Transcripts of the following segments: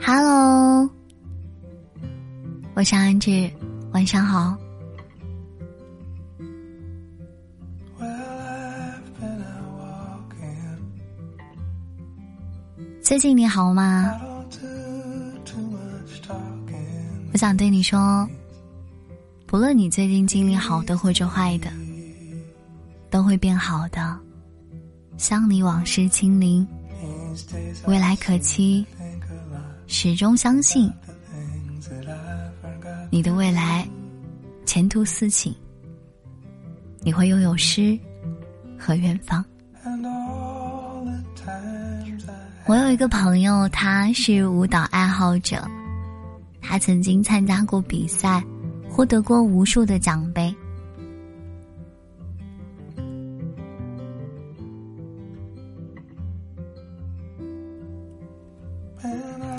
Hello，我是安志，晚上好。最近你好吗？我想对你说，不论你最近经历好的或者坏的，都会变好的。像你往事清零，未来可期。始终相信，你的未来前途似锦，你会拥有诗和远方。我有一个朋友，他是舞蹈爱好者，他曾经参加过比赛，获得过无数的奖杯，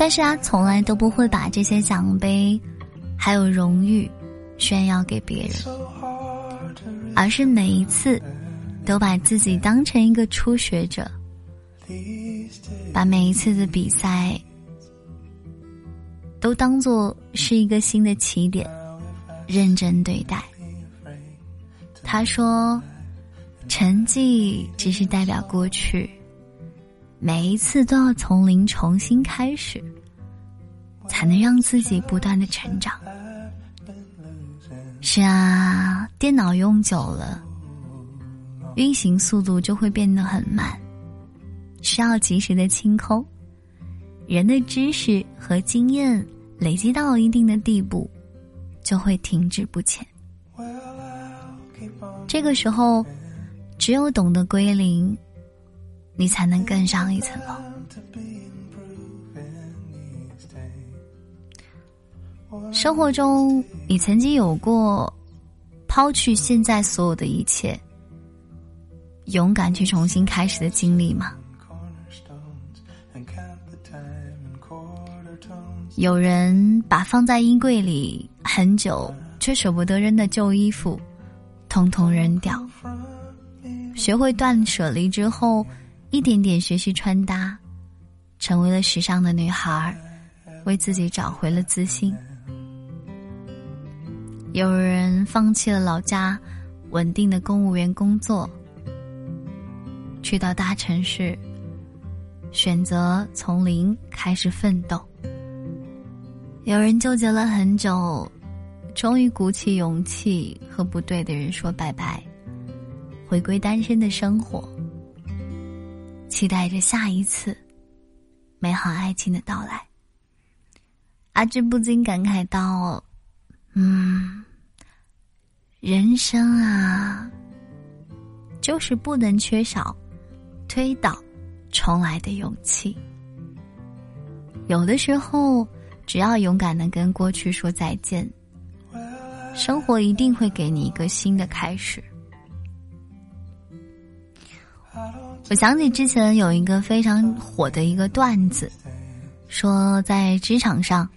但是他从来都不会把这些奖杯还有荣誉炫耀给别人，而是每一次都把自己当成一个初学者。把每一次的比赛都当做是一个新的起点，认真对待。他说：“成绩只是代表过去，每一次都要从零重新开始，才能让自己不断的成长。”是啊，电脑用久了，运行速度就会变得很慢。需要及时的清空，人的知识和经验累积到一定的地步，就会停滞不前。这个时候，只有懂得归零，你才能更上一层楼。生活中，你曾经有过抛去现在所有的一切，勇敢去重新开始的经历吗？有人把放在衣柜里很久却舍不得扔的旧衣服，通通扔掉。学会断舍离之后，一点点学习穿搭，成为了时尚的女孩，为自己找回了自信。有人放弃了老家稳定的公务员工作，去到大城市，选择从零开始奋斗。有人纠结了很久，终于鼓起勇气和不对的人说拜拜，回归单身的生活，期待着下一次美好爱情的到来。阿志不禁感慨道：“嗯，人生啊，就是不能缺少推倒重来的勇气。有的时候。”只要勇敢的跟过去说再见，生活一定会给你一个新的开始。我想起之前有一个非常火的一个段子，说在职场上，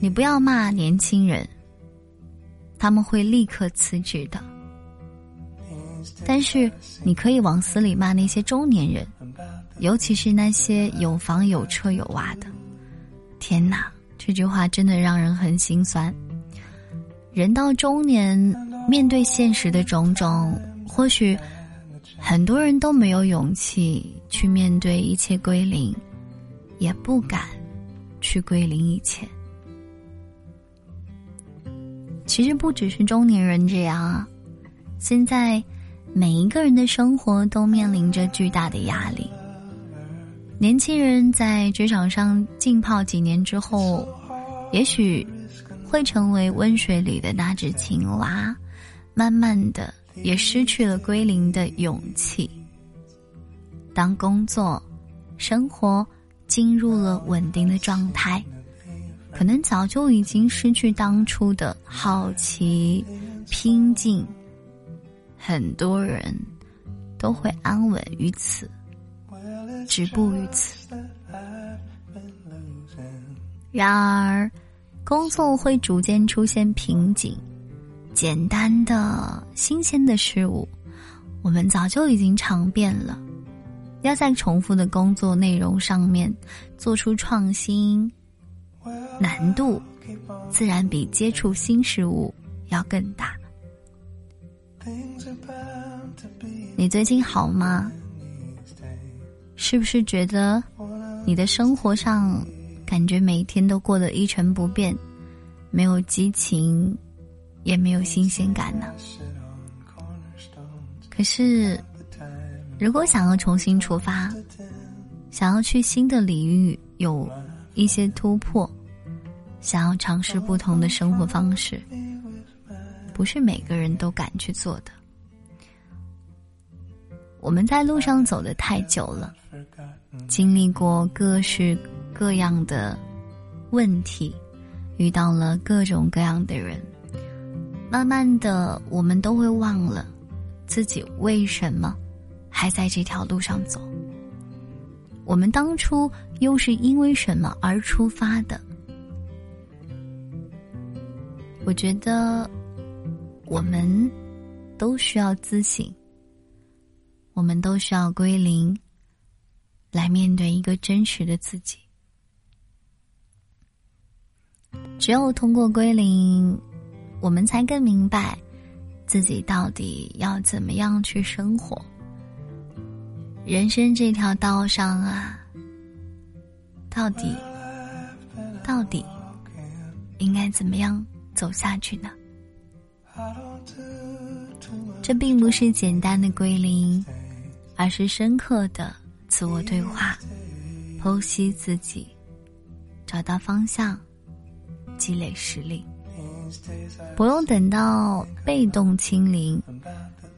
你不要骂年轻人，他们会立刻辞职的。但是你可以往死里骂那些中年人，尤其是那些有房有车有娃的。天哪，这句话真的让人很心酸。人到中年，面对现实的种种，或许很多人都没有勇气去面对一切归零，也不敢去归零一切。其实不只是中年人这样啊，现在每一个人的生活都面临着巨大的压力。年轻人在职场上浸泡几年之后，也许会成为温水里的那只青蛙，慢慢的也失去了归零的勇气。当工作、生活进入了稳定的状态，可能早就已经失去当初的好奇、拼劲。很多人都会安稳于此。止步于此。然而，工作会逐渐出现瓶颈。简单的、新鲜的事物，我们早就已经尝遍了。要在重复的工作内容上面做出创新，难度自然比接触新事物要更大。你最近好吗？是不是觉得你的生活上感觉每天都过得一成不变，没有激情，也没有新鲜感呢？可是，如果想要重新出发，想要去新的领域有一些突破，想要尝试不同的生活方式，不是每个人都敢去做的。我们在路上走的太久了，经历过各式各样的问题，遇到了各种各样的人，慢慢的，我们都会忘了自己为什么还在这条路上走。我们当初又是因为什么而出发的？我觉得，我们都需要自省。我们都需要归零，来面对一个真实的自己。只有通过归零，我们才更明白自己到底要怎么样去生活。人生这条道上啊，到底到底应该怎么样走下去呢？这并不是简单的归零。而是深刻的自我对话，剖析自己，找到方向，积累实力。不用等到被动清零，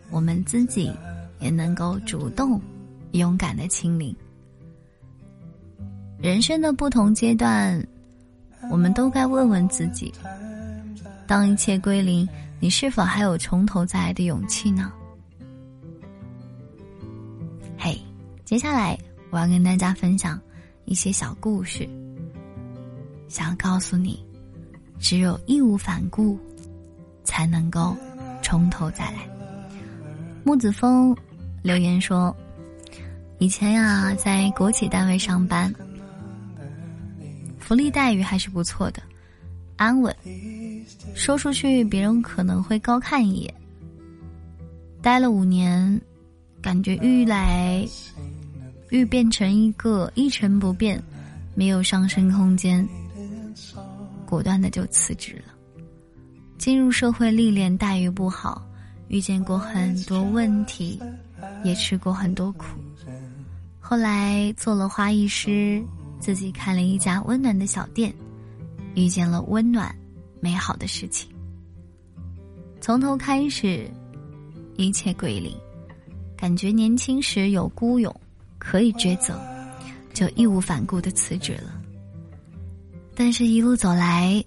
我们自己也能够主动、勇敢的清零。人生的不同阶段，我们都该问问自己：当一切归零，你是否还有从头再来的勇气呢？嘿，接下来我要跟大家分享一些小故事，想要告诉你，只有义无反顾，才能够从头再来。木子峰留言说：“以前呀，在国企单位上班，福利待遇还是不错的，安稳，说出去别人可能会高看一眼。待了五年。”感觉愈来愈变成一个一成不变，没有上升空间，果断的就辞职了。进入社会历练，待遇不好，遇见过很多问题，也吃过很多苦。后来做了花艺师，自己开了一家温暖的小店，遇见了温暖美好的事情。从头开始，一切归零。感觉年轻时有孤勇，可以抉择，就义无反顾的辞职了。但是，一路走来，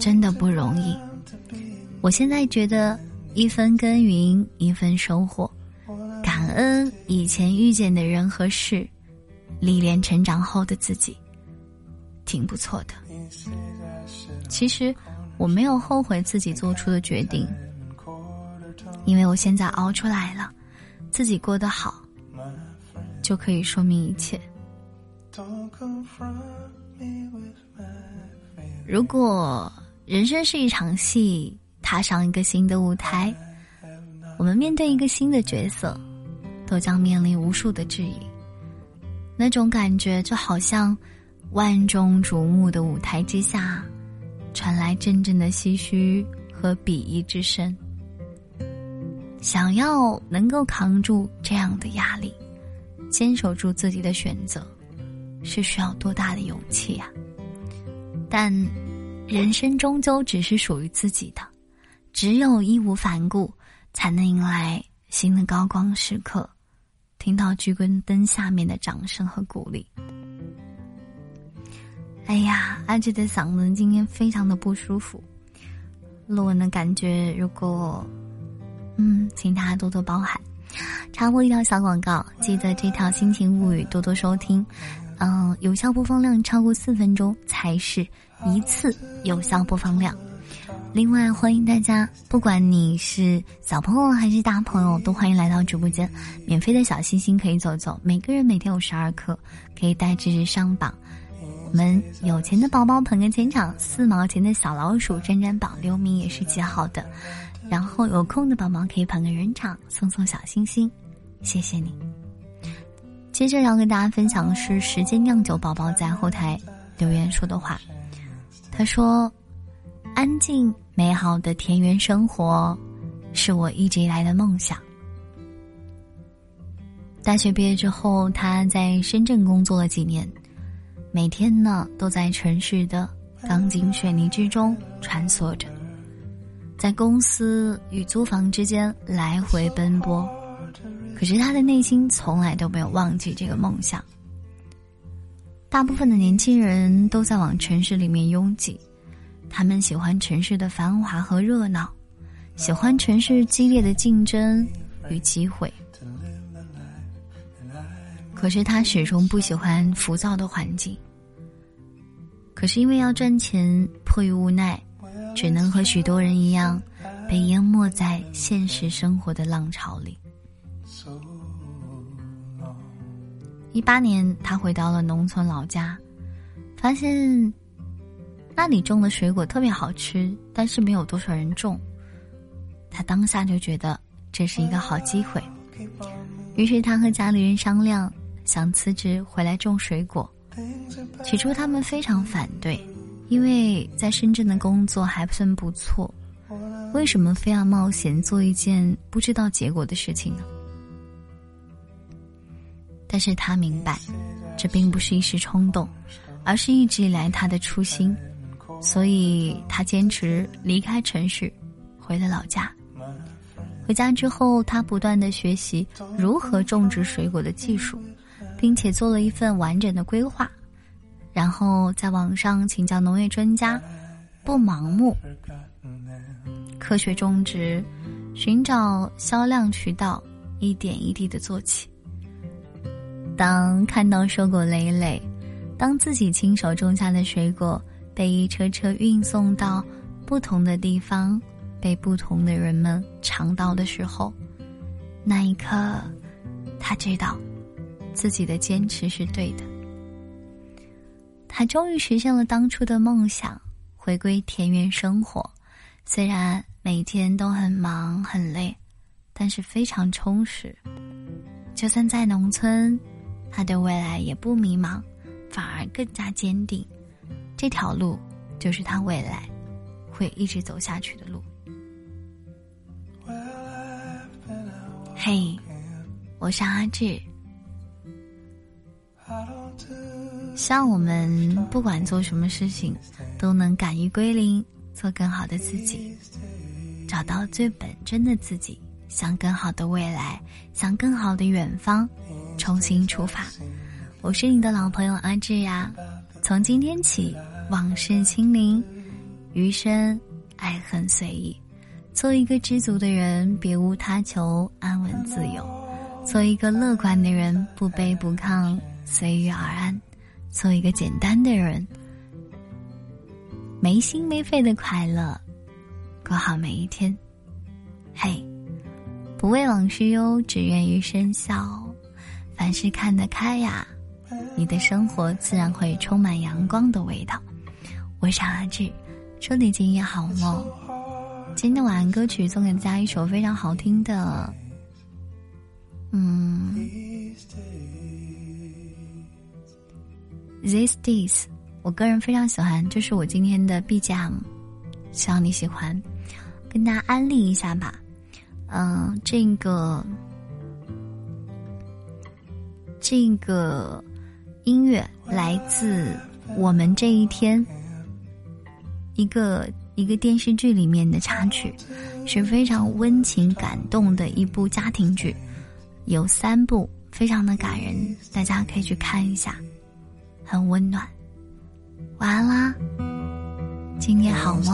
真的不容易。我现在觉得，一分耕耘一分收获，感恩以前遇见的人和事，历练成长后的自己，挺不错的。其实，我没有后悔自己做出的决定，因为我现在熬出来了。自己过得好，就可以说明一切。如果人生是一场戏，踏上一个新的舞台，我们面对一个新的角色，都将面临无数的质疑。那种感觉就好像万众瞩目的舞台之下，传来阵阵的唏嘘和鄙夷之声。想要能够扛住这样的压力，坚守住自己的选择，是需要多大的勇气呀？但，人生终究只是属于自己的，只有义无反顾，才能迎来新的高光时刻，听到聚光灯下面的掌声和鼓励。哎呀，阿志的嗓子今天非常的不舒服，录文的感觉如果。嗯，请大家多多包涵。插播一条小广告，记得这条心情物语多多收听。嗯，有效播放量超过四分钟才是一次有效播放量。另外，欢迎大家，不管你是小朋友还是大朋友，都欢迎来到直播间。免费的小心心可以走走，每个人每天有十二颗，可以带知识上榜。我们有钱的宝宝捧个钱场，四毛钱的小老鼠沾沾榜，留名也是极好的。然后有空的宝宝可以捧个人场，送送小心心，谢谢你。接着要跟大家分享的是时间酿酒宝宝在后台留言说的话，他说：“安静。”美好的田园生活，是我一直以来的梦想。大学毕业之后，他在深圳工作了几年，每天呢都在城市的钢筋水泥之中穿梭着，在公司与租房之间来回奔波。可是他的内心从来都没有忘记这个梦想。大部分的年轻人都在往城市里面拥挤。他们喜欢城市的繁华和热闹，喜欢城市激烈的竞争与机会。可是他始终不喜欢浮躁的环境。可是因为要赚钱，迫于无奈，只能和许多人一样，被淹没在现实生活的浪潮里。一八年，他回到了农村老家，发现。那里种的水果特别好吃，但是没有多少人种。他当下就觉得这是一个好机会，于是他和家里人商量，想辞职回来种水果。起初他们非常反对，因为在深圳的工作还算不错，为什么非要冒险做一件不知道结果的事情呢？但是他明白，这并不是一时冲动，而是一直以来他的初心。所以他坚持离开城市，回了老家。回家之后，他不断的学习如何种植水果的技术，并且做了一份完整的规划。然后在网上请教农业专家，不盲目，科学种植，寻找销量渠道，一点一滴的做起。当看到收果累累，当自己亲手种下的水果。被一车车运送到不同的地方，被不同的人们尝到的时候，那一刻，他知道自己的坚持是对的。他终于实现了当初的梦想，回归田园生活。虽然每天都很忙很累，但是非常充实。就算在农村，他对未来也不迷茫，反而更加坚定。这条路就是他未来会一直走下去的路。嘿，我是阿志。希望我们不管做什么事情，都能敢于归零，做更好的自己，找到最本真的自己，向更好的未来，向更好的远方，重新出发。我是你的老朋友阿志呀。从今天起，往事清零，余生爱恨随意。做一个知足的人，别无他求，安稳自由。做一个乐观的人，不卑不亢，随遇而安。做一个简单的人，没心没肺的快乐，过好每一天。嘿，不为往事忧，只愿余生笑。凡事看得开呀。你的生活自然会充满阳光的味道。我是阿志，祝你今夜好梦。今天晚安歌曲送给大家一首非常好听的，，These Days，我个人非常喜欢，这是我今天的 BGM，希望你喜欢，跟大家安利一下吧。嗯，这个，这个。音乐来自《我们这一天》，一个一个电视剧里面的插曲，是非常温情感动的一部家庭剧，有三部，非常的感人，大家可以去看一下，很温暖。晚安啦，今天好梦。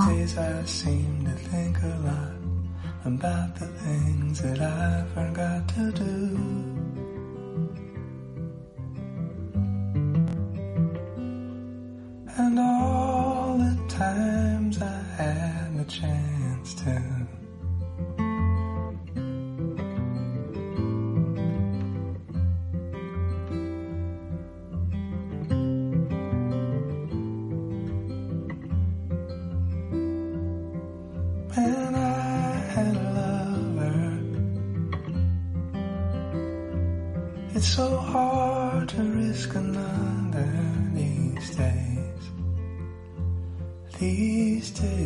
So hard to risk another these days. These days.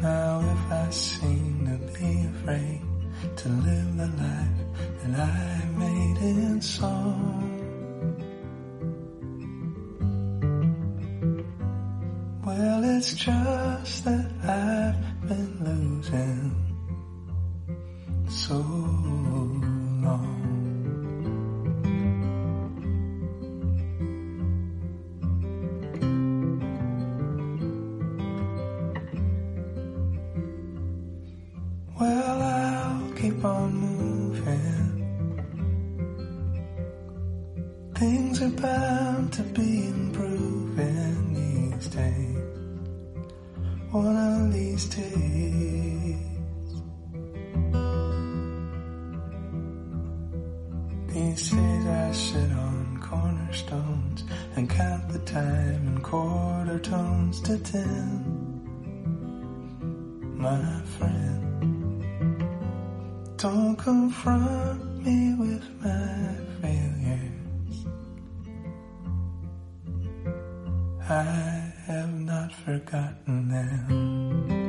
Now, if I seem to be afraid to live the life that I made in song. Well, it's just that I've been losing ten. My friend, don't confront me with my failures. I have not forgotten them.